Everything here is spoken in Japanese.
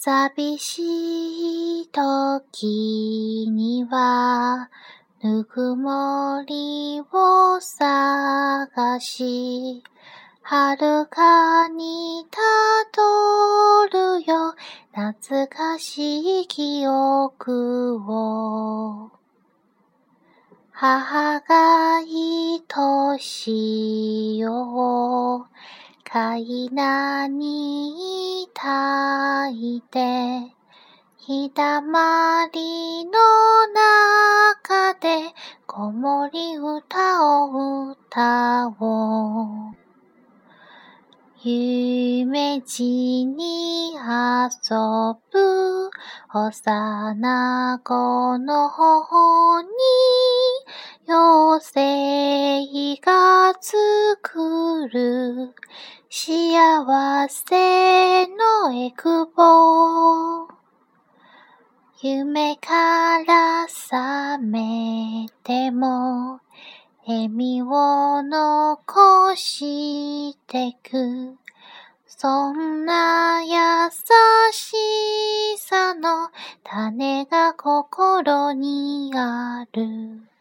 寂しい時には、ぬくもりを探し、遥かにたどるよ、懐かしい記憶を。母が愛しよう。階段に抱いて、ひだまりの中で子守歌を歌おう。夢路に遊ぶ幼子の頬に妖精が作る幸せのエクボ夢から覚めても笑みを残してく。そんな優しさの種が心にある。